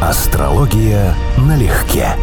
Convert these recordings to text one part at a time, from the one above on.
Астрология налегке.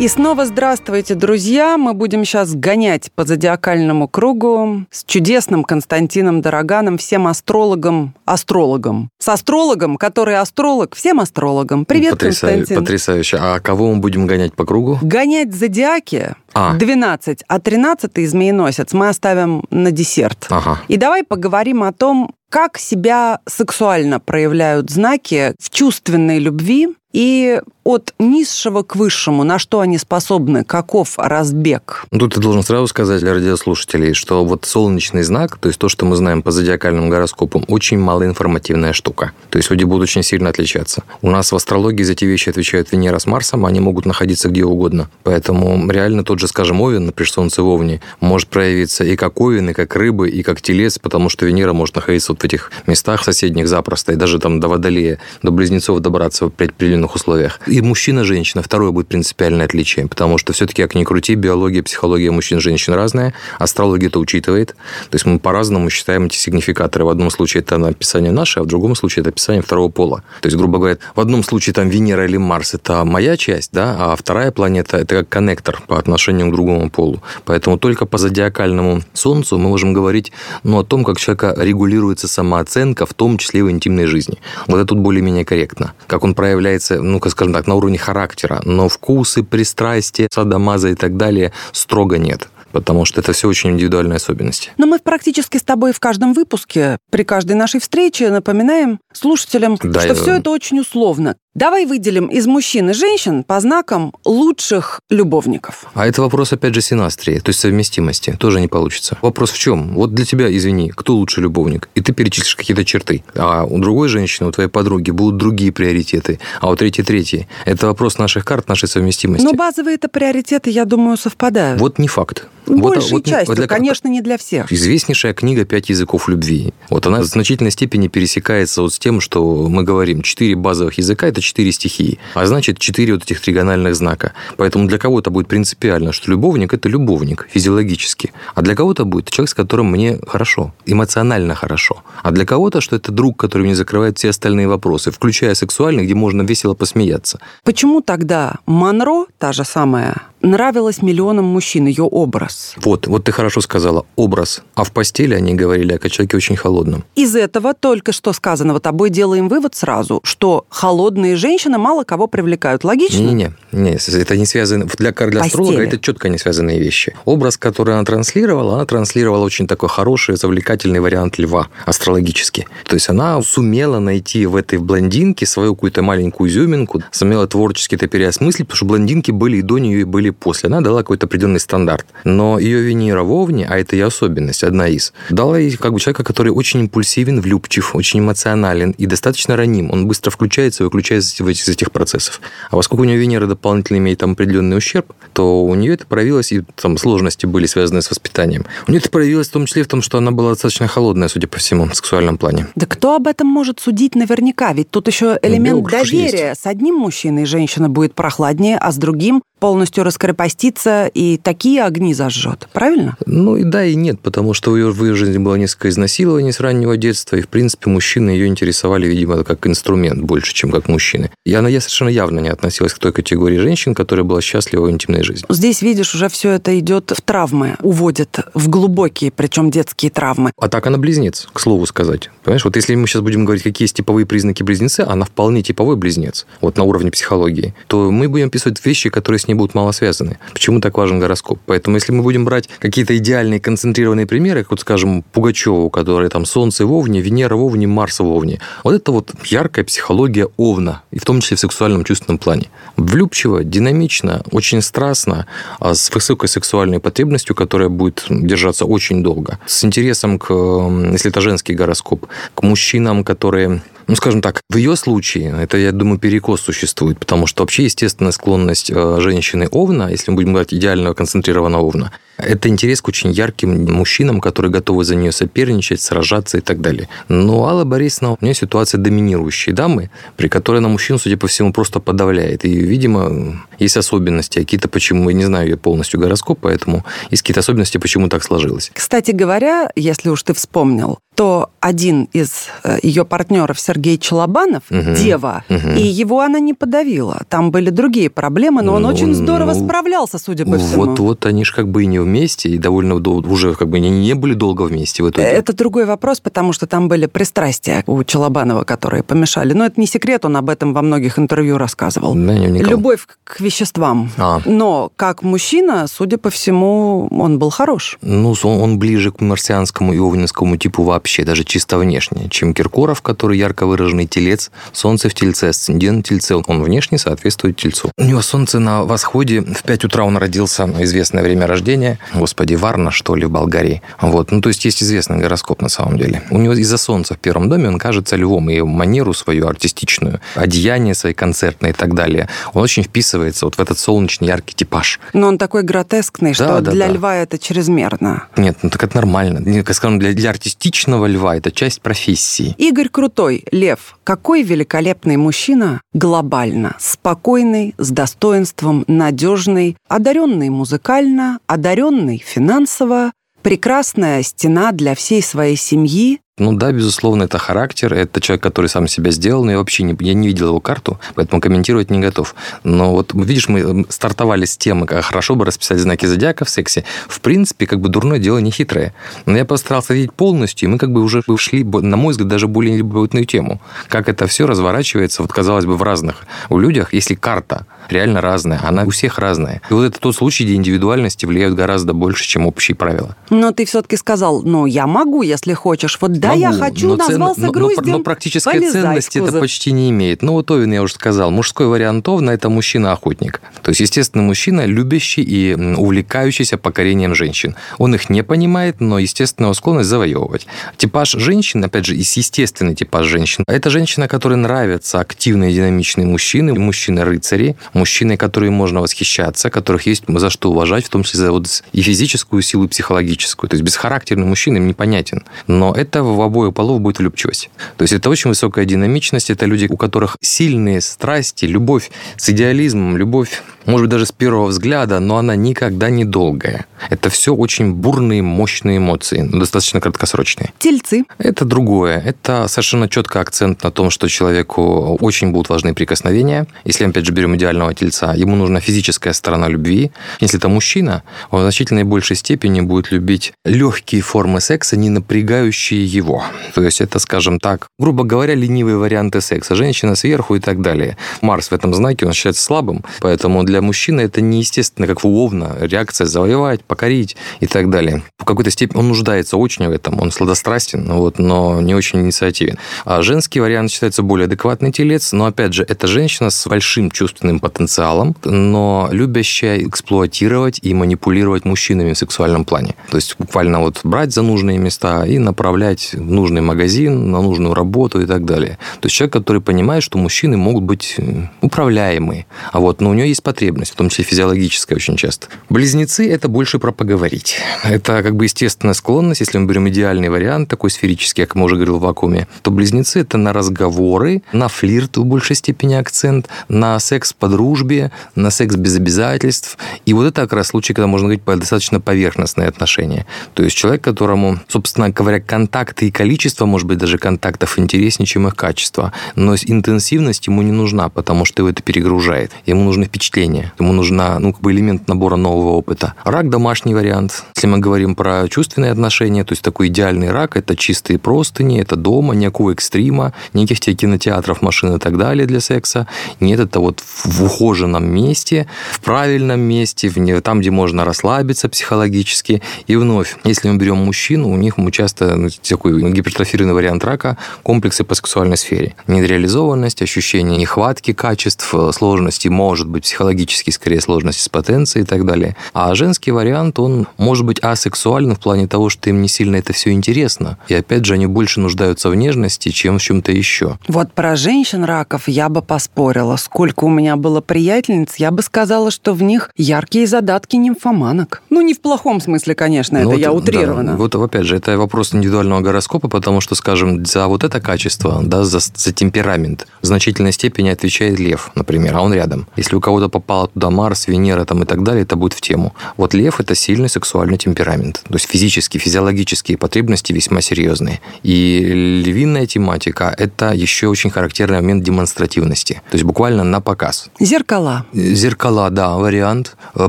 И снова здравствуйте, друзья! Мы будем сейчас гонять по зодиакальному кругу с чудесным Константином Дороганом, всем астрологам, астрологам. С астрологом, который астролог, всем астрологам. Привет, Потрясаю, Константин. Потрясающе. А кого мы будем гонять по кругу? Гонять зодиаки А. 12, а 13 змееносец мы оставим на десерт. Ага. И давай поговорим о том, как себя сексуально проявляют знаки в чувственной любви и от низшего к высшему, на что они способны, каков разбег. Тут я должен сразу сказать для радиослушателей, что вот солнечный знак, то есть то, что мы знаем по зодиакальным гороскопам, очень малоинформативная штука. То есть люди будут очень сильно отличаться. У нас в астрологии за эти вещи отвечают Венера с Марсом, они могут находиться где угодно. Поэтому реально тот же, скажем, Овен, например, Солнце в Овне, может проявиться и как Овен, и как рыбы, и как телец, потому что Венера может находиться вот в этих местах соседних запросто, и даже там до Водолея, до Близнецов добраться при определенных условиях. И мужчина, женщина, второе будет принципиальное отличие, потому что все-таки, как ни крути, биология, психология мужчин и женщин разная, астрология это учитывает. То есть мы по-разному считаем эти сигнификаторы. В одном случае это описание наше, а в другом случае это описание второго пола. То есть, грубо говоря, в одном случае там Венера или Марс – это моя часть, да, а вторая планета – это как коннектор по отношению к другому полу. Поэтому только по зодиакальному Солнцу мы можем говорить ну, о том, как человека регулируется самооценка, в том числе в интимной жизни. Вот это тут более-менее корректно. Как он проявляется, ну-ка, скажем так, на уровне характера, но вкусы, пристрастия, садомаза и так далее строго нет потому что это все очень индивидуальные особенности. Но мы практически с тобой в каждом выпуске, при каждой нашей встрече напоминаем слушателям, Да, что я- все это очень условно. Давай выделим из мужчин и женщин по знакам лучших любовников. А это вопрос, опять же, синастрии, то есть совместимости. Тоже не получится. Вопрос в чем? Вот для тебя, извини, кто лучший любовник? И ты перечислишь какие-то черты. А у другой женщины, у твоей подруги будут другие приоритеты. А у третьей третьи. Это вопрос наших карт, нашей совместимости. Но базовые-то приоритеты, я думаю, совпадают. Вот не факт. Вот- Большей вот частью, вот для- конечно, не для всех. Известнейшая книга «Пять языков любви». Вот она в значительной степени пересекается вот с тем, что мы говорим. Четыре базовых языка – это четыре стихии. А значит, четыре вот этих тригональных знака. Поэтому для кого-то будет принципиально, что любовник – это любовник физиологически. А для кого-то будет человек, с которым мне хорошо, эмоционально хорошо. А для кого-то, что это друг, который мне закрывает все остальные вопросы, включая сексуальные, где можно весело посмеяться. Почему тогда Монро, та же самая, нравилась миллионам мужчин, ее образ? Вот, вот ты хорошо сказала, образ. А в постели они говорили о человеке очень холодном. Из этого только что сказанного тобой делаем вывод сразу, что холодные женщины мало кого привлекают. Логично? Не-не-не, не, это не связано. Для, для астролога это четко не связанные вещи. Образ, который она транслировала, она транслировала очень такой хороший, завлекательный вариант льва астрологически. То есть она сумела найти в этой блондинке свою какую-то маленькую изюминку, сумела творчески это переосмыслить, потому что блондинки были и до нее, и были после. Она дала какой-то определенный стандарт. Но ее Венера в Овне, а это ее особенность, одна из, дала ей как бы человека, который очень импульсивен, влюбчив, очень эмоционален и достаточно раним. Он быстро включается и выключается в этих, из этих процессов. А поскольку у нее Венера дополнительно имеет там определенный ущерб, то у нее это проявилось, и там сложности были связаны с воспитанием. У нее это проявилось в том числе в том, что она была достаточно холодная, судя по всему, в сексуальном плане. Да кто об этом может судить наверняка? Ведь тут еще элемент ж доверия. С одним мужчиной женщина будет прохладнее, а с другим полностью раскрепостится и такие огни зажжет. Правильно? Ну и да, и нет, потому что в ее, в ее жизни было несколько изнасилований с раннего детства, и, в принципе, мужчины ее интересовали, видимо, как инструмент больше, чем как мужчины. И она я совершенно явно не относилась к той категории женщин, которая была счастлива в интимной жизни. Здесь, видишь, уже все это идет в травмы, уводит в глубокие, причем детские травмы. А так она близнец, к слову сказать. Понимаешь, вот если мы сейчас будем говорить, какие есть типовые признаки близнеца, она вполне типовой близнец, вот на уровне психологии, то мы будем описывать вещи, которые с ней будут мало связаны. Почему так важен гороскоп? Поэтому если мы будем брать какие-то идеальные концентрированные примеры, как вот, скажем, Пугачева, у которой там Солнце в Овне, Венера в Овне, Марс в Овне, вот это вот яркая психология Овна, и в том числе в сексуальном чувственном плане. Влюбчиво, динамично, очень страстно, а с высокой сексуальной потребностью, которая будет держаться очень долго. С интересом к, э, если это женский гороскоп, к мужчинам, которые ну, скажем так, в ее случае, это, я думаю, перекос существует, потому что вообще естественная склонность э, женщины Овна, если мы будем говорить идеального концентрированного Овна, это интерес к очень ярким мужчинам, которые готовы за нее соперничать, сражаться и так далее. Но Алла Борисовна, у нее ситуация доминирующей дамы, при которой она мужчин, судя по всему, просто подавляет. И, видимо, есть особенности какие-то, почему, я не знаю ее полностью гороскоп, поэтому есть какие-то особенности, почему так сложилось. Кстати говоря, если уж ты вспомнил, что один из э, ее партнеров, Сергей Челобанов, угу. дева, угу. и его она не подавила. Там были другие проблемы, но он ну, очень здорово ну, справлялся, судя по всему. Вот, вот они же как бы и не вместе, и довольно уже как бы не, не были долго вместе в итоге. Это другой вопрос, потому что там были пристрастия у Челобанова, которые помешали. Но это не секрет, он об этом во многих интервью рассказывал. Да, Любовь к веществам. А. Но как мужчина, судя по всему, он был хорош. Ну, он, он ближе к марсианскому и овнинскому типу вообще, даже чисто внешне, чем Киркоров, который ярко выраженный телец, солнце в тельце, асцендент тельце. Он внешне соответствует тельцу. У него солнце на восходе, в 5 утра он родился, известное время рождения, господи, Варна, что ли, в Болгарии. Вот, ну, то есть есть известный гороскоп на самом деле. У него из-за солнца в первом доме он кажется львом, и манеру свою артистичную, одеяние свои концертные и так далее, он очень вписывается вот в этот солнечный яркий типаж. Но он такой гротескный, что да, для да. льва это чрезмерно. Нет, ну так это нормально. Как скажем, для, для артистичного льва. Это часть профессии. Игорь Крутой, лев, какой великолепный мужчина глобально, спокойный, с достоинством, надежный, одаренный музыкально, одаренный финансово, прекрасная стена для всей своей семьи, ну да, безусловно, это характер, это человек, который сам себя сделал, но я вообще не, я не видел его карту, поэтому комментировать не готов. Но вот видишь, мы стартовали с темы, как хорошо бы расписать знаки зодиака в сексе. В принципе, как бы дурное дело не хитрое. Но я постарался видеть полностью, и мы как бы уже шли, на мой взгляд, даже более любопытную тему. Как это все разворачивается, вот казалось бы, в разных у людях, если карта реально разная, она у всех разная. И вот это тот случай, где индивидуальности влияют гораздо больше, чем общие правила. Но ты все-таки сказал, ну, я могу, если хочешь. Вот да, могу, я хочу, но назвался цен... груздем, но, но, но практической ценности это почти не имеет. Ну, вот Овен, я уже сказал, мужской вариант Овна – это мужчина-охотник. То есть, естественно, мужчина, любящий и увлекающийся покорением женщин. Он их не понимает, но, естественно, его склонность завоевывать. Типаж женщин, опять же, естественный типаж женщин, это женщина, которой нравятся активные, динамичные мужчины, мужчины-рыцари, мужчины, которые можно восхищаться, которых есть за что уважать, в том числе за вот и физическую силу, и психологическую. То есть, бесхарактерный мужчина им непонятен. Но это в обоих полов будет влюбчивость. То есть, это очень высокая динамичность, это люди, у которых сильные страсти, любовь с идеализмом, любовь может быть, даже с первого взгляда, но она никогда не долгая. Это все очень бурные, мощные эмоции, но достаточно краткосрочные. Тельцы. Это другое. Это совершенно четко акцент на том, что человеку очень будут важны прикосновения. Если, опять же, берем идеального тельца, ему нужна физическая сторона любви. Если это мужчина, он в значительной большей степени будет любить легкие формы секса, не напрягающие его. То есть это, скажем так, грубо говоря, ленивые варианты секса. Женщина сверху и так далее. Марс в этом знаке, он считается слабым, поэтому для мужчины это неестественно, как у Овна, реакция завоевать, покорить и так далее. В какой-то степени он нуждается очень в этом, он сладострастен, вот, но не очень инициативен. А женский вариант считается более адекватный телец, но, опять же, это женщина с большим чувственным потенциалом, но любящая эксплуатировать и манипулировать мужчинами в сексуальном плане. То есть буквально вот брать за нужные места и направлять в нужный магазин, на нужную работу и так далее. То есть человек, который понимает, что мужчины могут быть управляемы, а вот, но у него есть потребность потребность, в том числе физиологическая очень часто. Близнецы – это больше про поговорить. Это как бы естественная склонность, если мы берем идеальный вариант, такой сферический, как мы уже говорил в вакууме, то близнецы – это на разговоры, на флирт в большей степени акцент, на секс по дружбе, на секс без обязательств. И вот это как раз случай, когда можно говорить про достаточно поверхностные отношения. То есть человек, которому, собственно говоря, контакты и количество, может быть, даже контактов интереснее, чем их качество. Но интенсивность ему не нужна, потому что его это перегружает. Ему нужны впечатления мышления. Ему нужна, ну, как бы элемент набора нового опыта. Рак – домашний вариант. Если мы говорим про чувственные отношения, то есть такой идеальный рак – это чистые простыни, это дома, никакого экстрима, никаких тебе кинотеатров, машин и так далее для секса. Нет, это вот в ухоженном месте, в правильном месте, в, там, где можно расслабиться психологически. И вновь, если мы берем мужчину, у них часто ну, такой гипертрофированный вариант рака, комплексы по сексуальной сфере. Недреализованность, ощущение нехватки качеств, сложности, может быть, психологически психологические, скорее, сложности с потенцией и так далее. А женский вариант, он может быть асексуальным в плане того, что им не сильно это все интересно. И опять же, они больше нуждаются в нежности, чем в чем-то еще. Вот про женщин раков я бы поспорила. Сколько у меня было приятельниц, я бы сказала, что в них яркие задатки нимфоманок. Ну, не в плохом смысле, конечно, ну, это вот, я утрированно. Да, вот опять же, это вопрос индивидуального гороскопа, потому что, скажем, за вот это качество, да, за, за темперамент в значительной степени отвечает лев, например, а он рядом. Если у кого-то по попала туда Марс, Венера там и так далее, это будет в тему. Вот лев – это сильный сексуальный темперамент. То есть физические, физиологические потребности весьма серьезные. И львиная тематика – это еще очень характерный момент демонстративности. То есть буквально на показ. Зеркала. Зеркала, да, вариант. Э,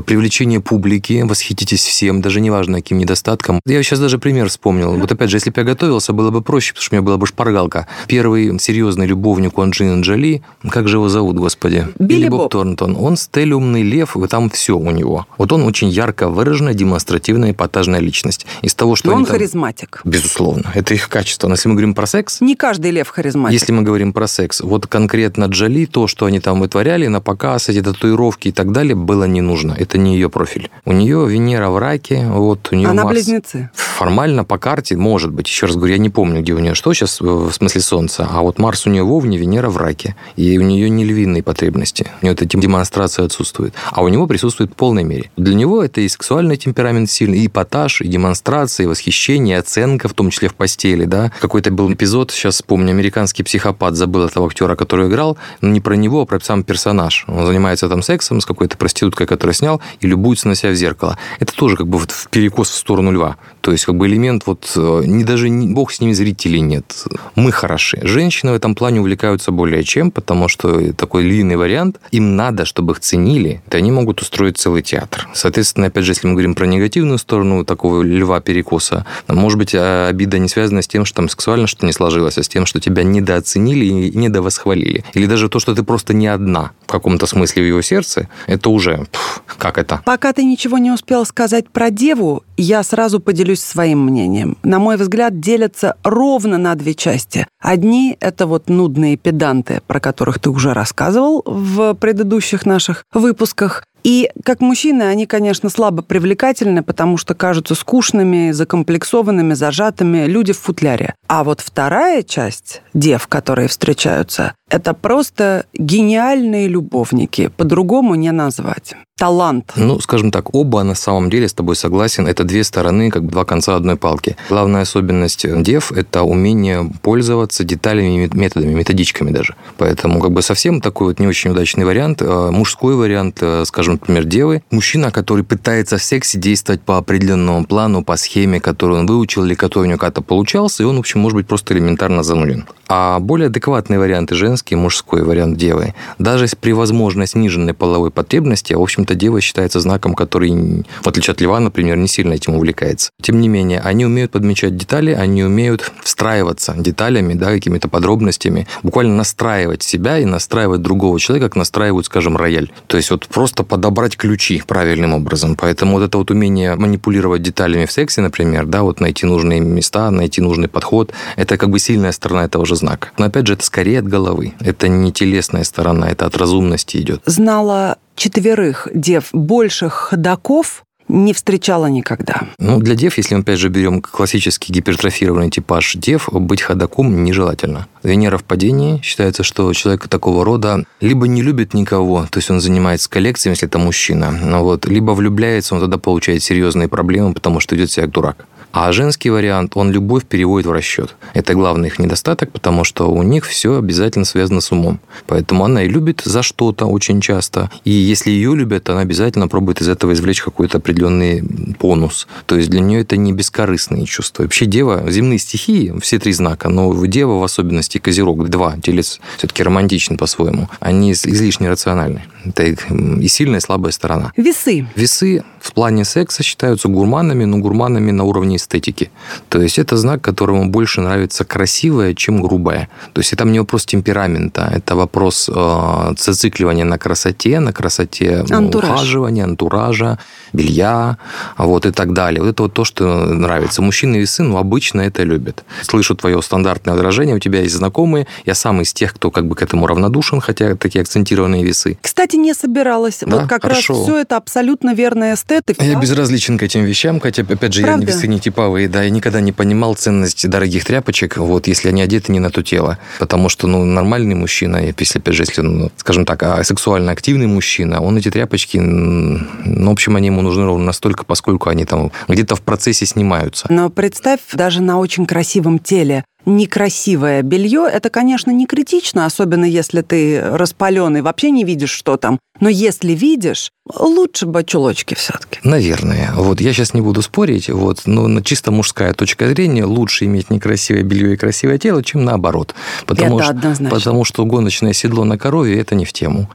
привлечение публики, восхититесь всем, даже неважно, каким недостатком. Я сейчас даже пример вспомнил. Вот опять же, если бы я готовился, было бы проще, потому что у меня была бы шпаргалка. Первый серьезный любовник у Анджелины Джоли, как же его зовут, господи? Билли Боб. Боб Торнтон. Он стелиумный лев, и там все у него. Вот он очень ярко выраженная, демонстративная, эпатажная личность. Из того, что Но он там... харизматик. Безусловно. Это их качество. Но если мы говорим про секс, Не каждый лев харизматик. если мы говорим про секс, вот конкретно Джоли, то, что они там вытворяли на показ, эти татуировки и так далее, было не нужно. Это не ее профиль. У нее Венера в раке, вот у нее Она Марс. близнецы. Формально по карте, может быть, еще раз говорю, я не помню, где у нее что сейчас, в смысле Солнца, а вот Марс у нее в Овне, Венера в раке. И у нее не львиные потребности. У нее эта демонстрация отсутствует. А у него присутствует в полной мере. Для него это и сексуальный темперамент сильный, и эпатаж, и демонстрация, и восхищение, и оценка, в том числе в постели, да. Какой-то был эпизод, сейчас помню, американский психопат, забыл этого актера, который играл, но не про него, а про сам персонаж. Он занимается там сексом с какой-то проституткой, которую снял, и любуется на себя в зеркало. Это тоже как бы вот в перекос в сторону льва. То есть как бы элемент вот э, не даже не, бог с ними зрителей нет. Мы хороши. Женщины в этом плане увлекаются более чем, потому что такой львиный вариант, им надо, чтобы их ценили, то они могут устроить целый театр. Соответственно, опять же, если мы говорим про негативную сторону такого льва перекоса, может быть, а, обида не связана с тем, что там сексуально что-то не сложилось, а с тем, что тебя недооценили и недовосхвалили. Или даже то, что ты просто не одна в каком-то смысле в его сердце, это уже, пф, как это? Пока ты ничего не успел сказать про деву, я сразу поделюсь своим мнением. На мой взгляд, делятся ровно на две части. Одни — это вот нудные педанты, про которых ты уже рассказывал в предыдущих наших выпусках. И как мужчины они, конечно, слабо привлекательны, потому что кажутся скучными, закомплексованными, зажатыми люди в футляре. А вот вторая часть дев, которые встречаются, это просто гениальные любовники. По-другому не назвать. Талант. Ну, скажем так, оба на самом деле с тобой согласен. Это две стороны, как два конца одной палки. Главная особенность дев – это умение пользоваться деталями, методами, методичками даже. Поэтому как бы совсем такой вот не очень удачный вариант. Э, Мужской вариант, э, например, девы. Мужчина, который пытается в сексе действовать по определенному плану, по схеме, которую он выучил или который у него как-то получался, и он, в общем, может быть просто элементарно зануден. А более адекватные варианты женский, мужской вариант девы. Даже при возможно сниженной половой потребности, в общем-то, дева считается знаком, который, в отличие от льва, например, не сильно этим увлекается. Тем не менее, они умеют подмечать детали, они умеют встраиваться деталями, да, какими-то подробностями, буквально настраивать себя и настраивать другого человека, как настраивают, скажем, рояль. То есть вот просто подобрать ключи правильным образом. Поэтому вот это вот умение манипулировать деталями в сексе, например, да, вот найти нужные места, найти нужный подход, это как бы сильная сторона этого же знака. Но опять же, это скорее от головы. Это не телесная сторона, это от разумности идет. Знала четверых дев больших ходаков, не встречала никогда. Ну, для дев, если мы опять же берем классический гипертрофированный типаж дев, быть ходаком нежелательно. Венера в падении. Считается, что человек такого рода либо не любит никого, то есть он занимается коллекциями, если это мужчина, ну вот, либо влюбляется, он тогда получает серьезные проблемы, потому что идет себя как дурак. А женский вариант, он любовь переводит в расчет. Это главный их недостаток, потому что у них все обязательно связано с умом. Поэтому она и любит за что-то очень часто. И если ее любят, она обязательно пробует из этого извлечь какой-то определенный бонус. То есть для нее это не бескорыстные чувства. Вообще дева, земные стихии, все три знака, но дева в особенности козерог, два, телец все-таки романтичен по-своему, они излишне рациональны. Это и сильная, и слабая сторона. Весы. Весы в плане секса считаются гурманами, но гурманами на уровне эстетики. То есть это знак, которому больше нравится красивое, чем грубое. То есть это не вопрос темперамента, это вопрос э, зацикливания на красоте, на красоте Антураж. ухаживания, антуража, белья, вот и так далее. Вот это вот то, что нравится. Мужчины весы, ну, обычно это любят. Слышу твое стандартное возражение, у тебя есть знакомые, я сам из тех, кто как бы к этому равнодушен, хотя такие акцентированные весы. Кстати, не собиралась. Да, вот как хорошо. раз все это абсолютно верный эстет. и Я безразличен к этим вещам, хотя, опять же, я Правда? не весы не типовые, да, я никогда не понимал ценность дорогих тряпочек, вот, если они одеты не на то тело. Потому что, ну, нормальный мужчина, если, опять же, если, ну, скажем так, а сексуально активный мужчина, он эти тряпочки, ну, в общем, они ему нужны ровно настолько, поскольку они там где-то в процессе снимаются. Но представь, даже на очень красивом теле некрасивое белье, это, конечно, не критично, особенно если ты распаленный, вообще не видишь, что там. Но если видишь, лучше бы чулочки все-таки. Наверное. Вот я сейчас не буду спорить, вот, но на чисто мужская точка зрения лучше иметь некрасивое белье и красивое тело, чем наоборот. Потому это что, однозначно. Потому что гоночное седло на корове – это не в тему.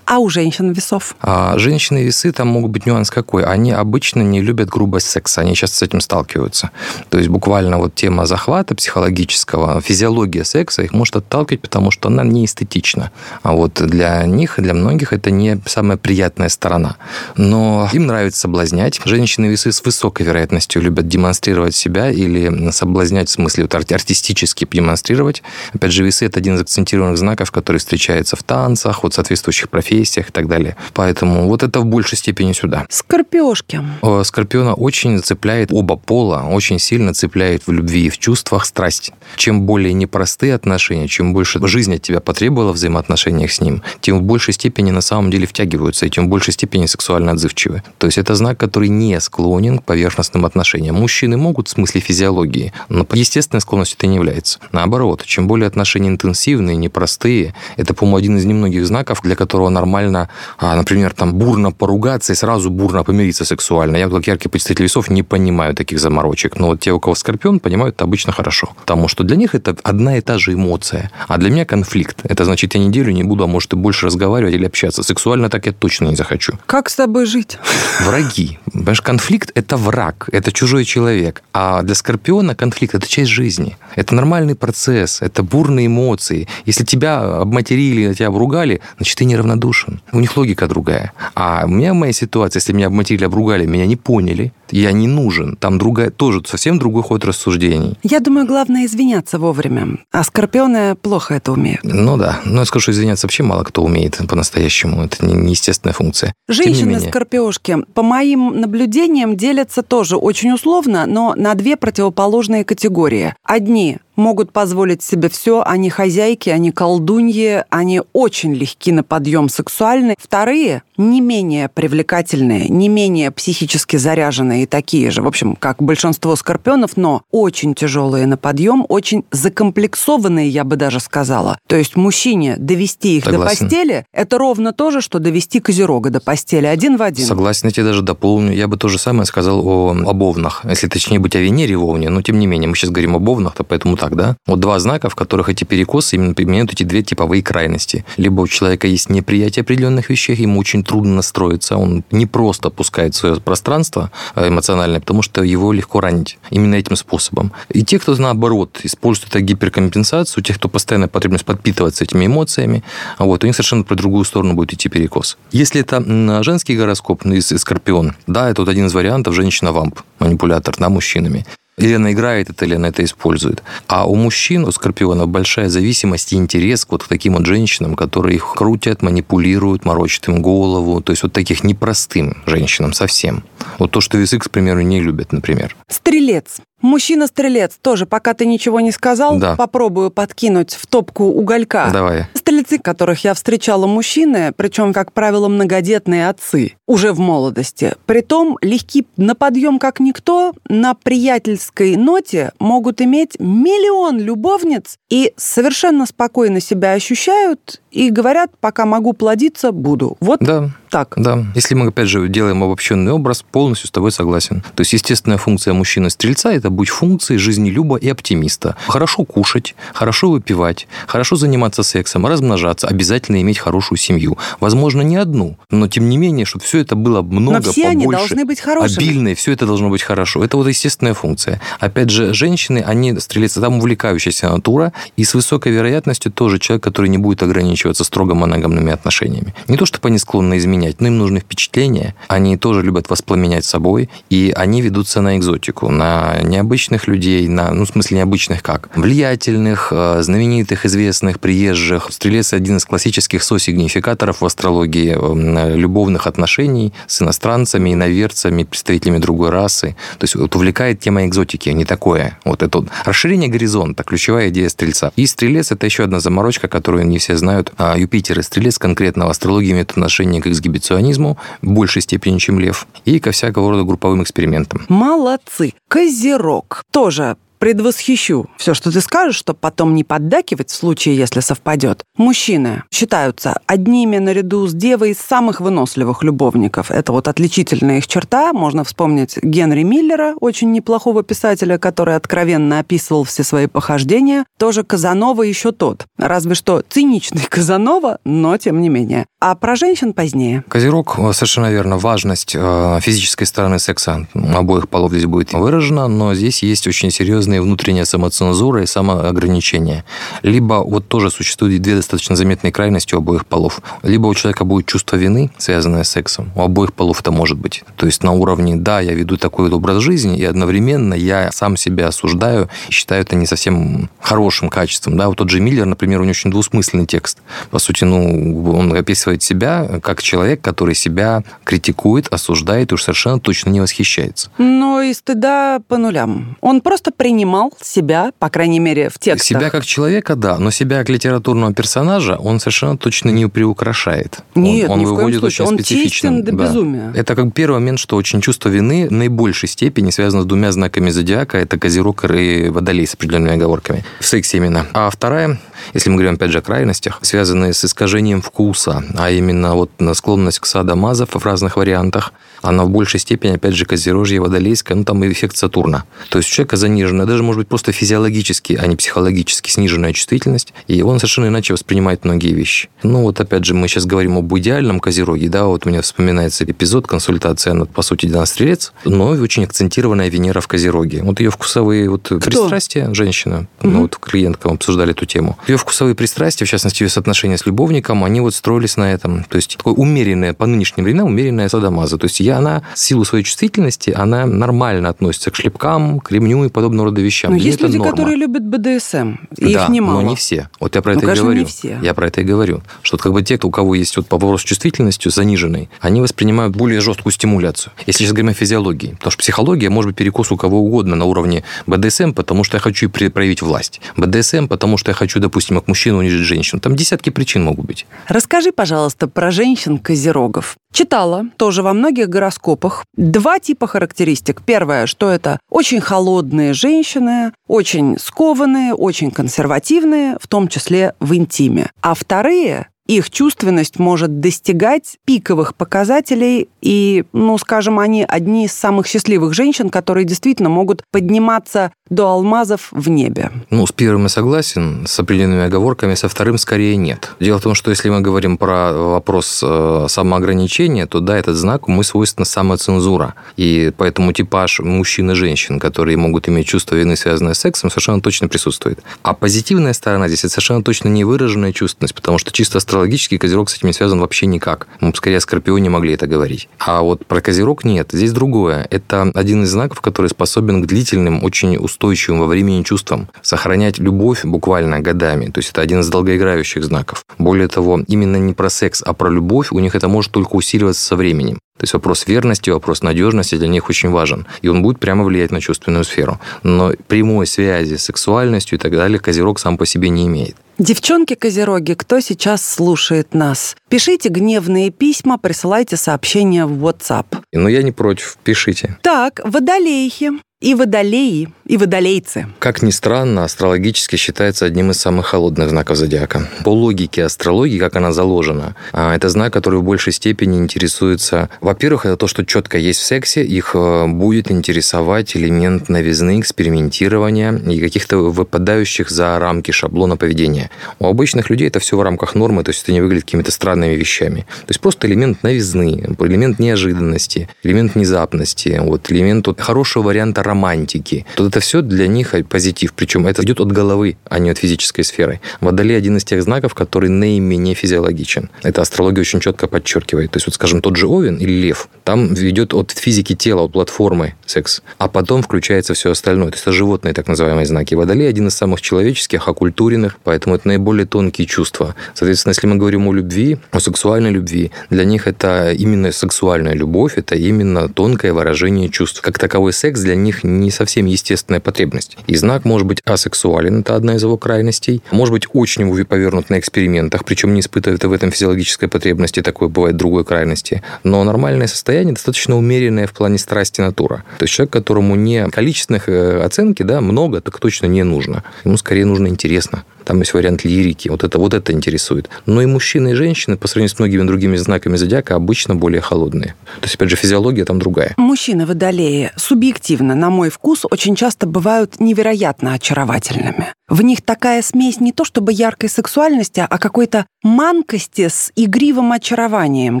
А у женщин весов? А женщины весы, там могут быть нюанс какой. Они обычно не любят грубость секса, они часто с этим сталкиваются. То есть буквально вот тема захвата психологического, физиология секса их может отталкивать, потому что она не эстетична. А вот для них, для многих это не самая приятная сторона. Но им нравится соблазнять. Женщины весы с высокой вероятностью любят демонстрировать себя или соблазнять в смысле вот артистически демонстрировать. Опять же, весы – это один из акцентированных знаков, который встречается в танцах, вот соответствующих профессиях и так далее. Поэтому вот это в большей степени сюда. Скорпиошки. Скорпиона очень цепляет оба пола, очень сильно цепляет в любви и в чувствах страсть. Чем более непростые отношения, чем больше жизнь от тебя потребовала в взаимоотношениях с ним, тем в большей степени на самом деле втягиваются, и тем в большей степени сексуально отзывчивы. То есть это знак, который не склонен к поверхностным отношениям. Мужчины могут в смысле физиологии, но естественной склонностью это не является. Наоборот, чем более отношения интенсивные, непростые, это, по-моему, один из немногих знаков, для которого нормально, а, например, там бурно поругаться и сразу бурно помириться сексуально. Я, как яркий представитель весов, не понимаю таких заморочек. Но вот те, у кого скорпион, понимают это обычно хорошо. Потому что для них это одна и та же эмоция. А для меня конфликт. Это значит, я неделю не буду, а может и больше разговаривать или общаться. Сексуально так я точно не захочу. Как с тобой жить? Враги. Понимаешь, конфликт – это враг, это чужой человек. А для скорпиона конфликт – это часть жизни. Это нормальный процесс, это бурные эмоции. Если тебя обматерили, тебя обругали, значит, ты неравнодушен равнодушен. У них логика другая. А у меня моя ситуация, если меня обматерили, обругали, меня не поняли, я не нужен. Там другая, тоже совсем другой ход рассуждений. Я думаю, главное извиняться вовремя. А скорпионы плохо это умеют. Ну да. Но я скажу, что извиняться вообще мало кто умеет по-настоящему. Это неестественная функция. Женщины-скорпиошки, по моим наблюдениям, делятся тоже очень условно, но на две противоположные категории. Одни могут позволить себе все, они хозяйки, они колдуньи, они очень легки на подъем сексуальный. Вторые не менее привлекательные, не менее психически заряженные и такие же, в общем, как большинство скорпионов, но очень тяжелые на подъем, очень закомплексованные, я бы даже сказала. То есть мужчине довести их Согласен. до постели – это ровно то же, что довести козерога до постели, один в один. Согласен, я тебе даже дополню. Я бы то же самое сказал о, обовнах, если точнее быть о Венере в Овне, но тем не менее, мы сейчас говорим об Овнах, то поэтому так, да? Вот два знака, в которых эти перекосы именно применяют эти две типовые крайности. Либо у человека есть неприятие определенных вещей, ему очень трудно настроиться, он не просто опускает свое пространство э, эмоциональное, потому что его легко ранить именно этим способом. И те, кто наоборот использует это гиперкомпенсацию, тех, кто постоянно потребность подпитываться этими эмоциями, вот, у них совершенно про другую сторону будет идти перекос. Если это женский гороскоп, ну, из Скорпион, да, это вот один из вариантов женщина-вамп, манипулятор, да, мужчинами. Лена играет это, Лена это использует. А у мужчин, у скорпионов, большая зависимость и интерес вот к таким вот женщинам, которые их крутят, манипулируют, морочат им голову. То есть вот таких непростым женщинам совсем. Вот то, что весы, к примеру, не любят, например. Стрелец. Мужчина-стрелец тоже, пока ты ничего не сказал, да. попробую подкинуть в топку уголька. Давай. Стрельцы, которых я встречала мужчины, причем, как правило, многодетные отцы, уже в молодости. Притом легки на подъем как никто, на приятельской ноте могут иметь миллион любовниц и совершенно спокойно себя ощущают и говорят, пока могу плодиться, буду. Вот да. так. Да. Если мы, опять же, делаем обобщенный образ, полностью с тобой согласен. То есть, естественная функция мужчины-стрельца – это быть функцией жизнелюба и оптимиста. Хорошо кушать, хорошо выпивать, хорошо заниматься сексом, размножаться, обязательно иметь хорошую семью. Возможно, не одну, но тем не менее, чтобы все это было много, но все побольше, они должны быть хорошими. обильные, все это должно быть хорошо. Это вот естественная функция. Опять же, женщины, они стрелец, там увлекающаяся натура, и с высокой вероятностью тоже человек, который не будет ограничивать ограничиваться строго моногамными отношениями. Не то, чтобы они склонны изменять, но им нужны впечатления. Они тоже любят воспламенять собой, и они ведутся на экзотику, на необычных людей, на, ну, в смысле, необычных как? Влиятельных, э, знаменитых, известных, приезжих. Стрелец – один из классических сосигнификаторов в астрологии э, любовных отношений с иностранцами, иноверцами, представителями другой расы. То есть вот увлекает тема экзотики, не такое. Вот это вот расширение горизонта, ключевая идея стрельца. И стрелец – это еще одна заморочка, которую не все знают а Юпитер и Стрелец конкретно в астрологии имеют отношение к эксгибиционизму в большей степени, чем Лев, и ко всякого рода групповым экспериментам. Молодцы. Козерог тоже предвосхищу все, что ты скажешь, чтобы потом не поддакивать в случае, если совпадет. Мужчины считаются одними наряду с девой из самых выносливых любовников. Это вот отличительная их черта. Можно вспомнить Генри Миллера, очень неплохого писателя, который откровенно описывал все свои похождения. Тоже Казанова еще тот. Разве что циничный Казанова, но тем не менее. А про женщин позднее. Козерог, совершенно верно, важность э, физической стороны секса обоих полов здесь будет выражена, но здесь есть очень серьезные внутренняя самоцензура и самоограничение. Либо вот тоже существуют две достаточно заметные крайности у обоих полов. Либо у человека будет чувство вины, связанное с сексом. У обоих полов это может быть. То есть на уровне, да, я веду такой образ жизни, и одновременно я сам себя осуждаю, считаю это не совсем хорошим качеством. Да, вот тот же Миллер, например, у него очень двусмысленный текст. По сути, ну, он описывает себя как человек, который себя критикует, осуждает и уж совершенно точно не восхищается. Но и стыда по нулям. Он просто принимал себя, по крайней мере, в текстах. Себя как человека, да, но себя как литературного персонажа он совершенно точно не приукрашает. Нет, он, он он выводит очень он специфичным. до да. безумия. Это как первый момент, что очень чувство вины в наибольшей степени связано с двумя знаками зодиака. Это Козерог и Водолей с определенными оговорками. В сексе именно. А вторая, если мы говорим опять же о крайностях, связанные с искажением вкуса, а именно вот на склонность к садомазов в разных вариантах, она в большей степени, опять же, Козерожье, Водолейская, ну там и эффект Сатурна. То есть у человека заниженная, даже может быть просто физиологически, а не психологически сниженная чувствительность, и он совершенно иначе воспринимает многие вещи. Ну вот опять же, мы сейчас говорим об идеальном Козероге, да, вот у меня вспоминается эпизод, консультация, она по сути Дина Стрелец, но очень акцентированная Венера в Козероге. Вот ее вкусовые вот Кто? пристрастия, женщина, угу. ну вот клиентка, обсуждали эту тему. Ее вкусовые пристрастия, в частности, ее соотношения с любовником, они вот строились на этом. То есть такое умеренное, по нынешним временам, умеренная садомаза. То есть я, она, в силу своей чувствительности, она нормально относится к шлепкам, к ремню и подобного рода вещам. Но есть люди, норма. которые любят БДСМ, и да, их немало. но не все. Вот я про ну, это конечно, и говорю. Не все. Я про это и говорю. Что как бы те, у кого есть вот вопрос с чувствительностью заниженной, они воспринимают более жесткую стимуляцию. Если сейчас говорим о физиологии, потому что психология может быть перекос у кого угодно на уровне БДСМ, потому что я хочу проявить власть. БДСМ, потому что я хочу, допустим, как мужчину унижить женщину. Там десятки причин могут быть. Расскажи, пожалуйста, про женщин-козерогов. Читала тоже во многих гороскопах два типа характеристик. Первое, что это очень холодные женщины, очень скованные, очень консервативные, в том числе в интиме. А вторые их чувственность может достигать пиковых показателей, и, ну, скажем, они одни из самых счастливых женщин, которые действительно могут подниматься до алмазов в небе. Ну, с первым я согласен, с определенными оговорками, со вторым скорее нет. Дело в том, что если мы говорим про вопрос э, самоограничения, то да, этот знак мы свойственна самоцензура. И поэтому типаж мужчин и женщин, которые могут иметь чувство вины, связанное с сексом, совершенно точно присутствует. А позитивная сторона здесь это совершенно точно невыраженная чувственность, потому что чисто астрологически Козерог с этим не связан вообще никак. Мы бы скорее о Скорпионе могли это говорить. А вот про Козерог нет. Здесь другое. Это один из знаков, который способен к длительным, очень устойчивым во времени чувствам, сохранять любовь буквально годами. То есть это один из долгоиграющих знаков. Более того, именно не про секс, а про любовь у них это может только усиливаться со временем. То есть вопрос верности, вопрос надежности для них очень важен. И он будет прямо влиять на чувственную сферу. Но прямой связи с сексуальностью и так далее Козерог сам по себе не имеет. Девчонки-козероги, кто сейчас слушает нас? Пишите гневные письма, присылайте сообщения в WhatsApp. Но я не против, пишите. Так, водолейхи и водолеи, и водолейцы. Как ни странно, астрологически считается одним из самых холодных знаков зодиака. По логике астрологии, как она заложена, а, это знак, который в большей степени интересуется... Во-первых, это то, что четко есть в сексе, их э, будет интересовать элемент новизны, экспериментирования и каких-то выпадающих за рамки шаблона поведения. У обычных людей это все в рамках нормы, то есть это не выглядит какими-то странными вещами. То есть просто элемент новизны, элемент неожиданности, элемент внезапности, вот, элемент вот, хорошего варианта романтики. Тут это все для них позитив. Причем это идет от головы, а не от физической сферы. Водолей один из тех знаков, который наименее физиологичен. Это астрология очень четко подчеркивает. То есть, вот, скажем, тот же Овен или Лев, там идет от физики тела, от платформы секс, а потом включается все остальное. То есть, это животные так называемые знаки. Водолей один из самых человеческих, оккультуренных, поэтому это наиболее тонкие чувства. Соответственно, если мы говорим о любви, о сексуальной любви, для них это именно сексуальная любовь, это именно тонкое выражение чувств. Как таковой секс для них них не совсем естественная потребность. И знак может быть асексуален, это одна из его крайностей, может быть очень повернут на экспериментах, причем не испытывает в этом физиологической потребности, такое бывает другой крайности. Но нормальное состояние достаточно умеренное в плане страсти натура. То есть человек, которому не количественных э, оценки, да, много, так точно не нужно. Ему скорее нужно интересно. Там есть вариант лирики. Вот это, вот это интересует. Но и мужчины, и женщины, по сравнению с многими другими знаками зодиака, обычно более холодные. То есть, опять же, физиология там другая. Мужчины водолеи субъективно, на мой вкус, очень часто бывают невероятно очаровательными. В них такая смесь не то чтобы яркой сексуальности, а какой-то манкости с игривым очарованием.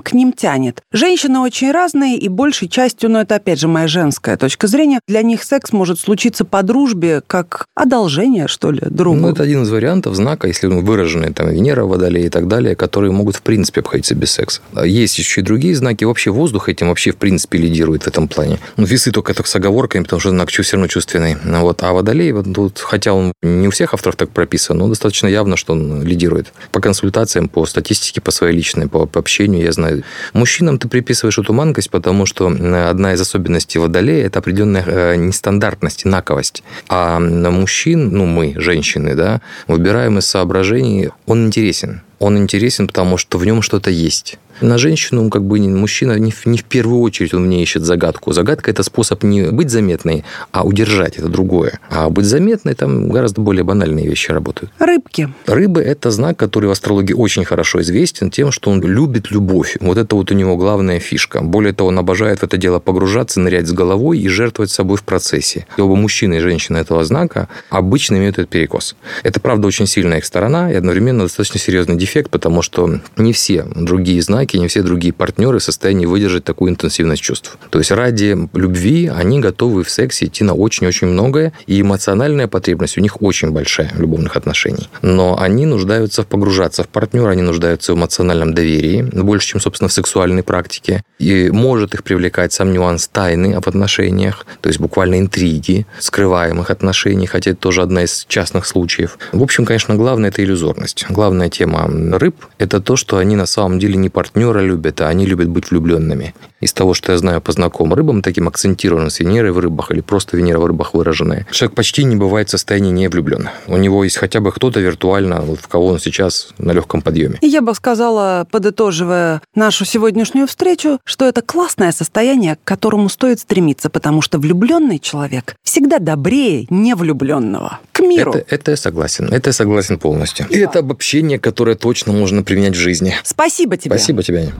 К ним тянет. Женщины очень разные, и большей частью, но это опять же моя женская точка зрения, для них секс может случиться по дружбе, как одолжение, что ли, другу. Ну, это один из вариантов знака, если выраженные там Венера, Водолей и так далее, которые могут в принципе обходиться без секса. А есть еще и другие знаки. Вообще воздух этим вообще в принципе лидирует в этом плане. Ну, весы только так с оговорками, потому что знак все равно чувственный. Вот. А Водолей, вот тут, хотя он не у всех авторов так прописан, но достаточно явно, что он лидирует. По консультациям, по статистике, по своей личной, по, по общению, я знаю. Мужчинам ты приписываешь эту манкость, потому что одна из особенностей Водолея – это определенная э, нестандартность, наковость. А мужчин, ну мы, женщины, да, выбираем из соображений, он интересен. Он интересен, потому что в нем что-то есть. На женщину, как бы мужчина не в, не в первую очередь он мне ищет загадку. Загадка – это способ не быть заметной, а удержать. Это другое. А быть заметной там гораздо более банальные вещи работают. Рыбки. Рыбы – это знак, который в астрологии очень хорошо известен тем, что он любит любовь. Вот это вот у него главная фишка. Более того, он обожает в это дело погружаться, нырять с головой и жертвовать собой в процессе. И оба мужчины и женщины этого знака обычно имеют этот перекос. Это, правда, очень сильная их сторона и одновременно достаточно серьезный дефект, потому что не все другие знаки, не все другие партнеры в состоянии выдержать такую интенсивность чувств. То есть ради любви они готовы в сексе идти на очень-очень многое, и эмоциональная потребность у них очень большая в любовных отношениях. Но они нуждаются в погружаться в партнера, они нуждаются в эмоциональном доверии, больше, чем, собственно, в сексуальной практике. И может их привлекать сам нюанс тайны в отношениях, то есть буквально интриги, скрываемых отношений, хотя это тоже одна из частных случаев. В общем, конечно, главное – это иллюзорность. Главная тема рыб – это то, что они на самом деле не партнера любят, а они любят быть влюбленными. Из того, что я знаю по знакомым рыбам, таким акцентированным с Венерой в рыбах или просто Венера в рыбах выраженная, человек почти не бывает в состоянии не влюблен. У него есть хотя бы кто-то виртуально, вот в кого он сейчас на легком подъеме. Я бы сказала, подытоживая нашу сегодняшнюю встречу, что это классное состояние, к которому стоит стремиться, потому что влюбленный человек всегда добрее невлюбленного. К миру. Это, это я согласен. Это я согласен полностью. И это обобщение, которое точно можно применять в жизни. Спасибо тебе. Спасибо тебе.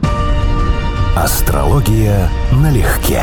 Астрология налегке.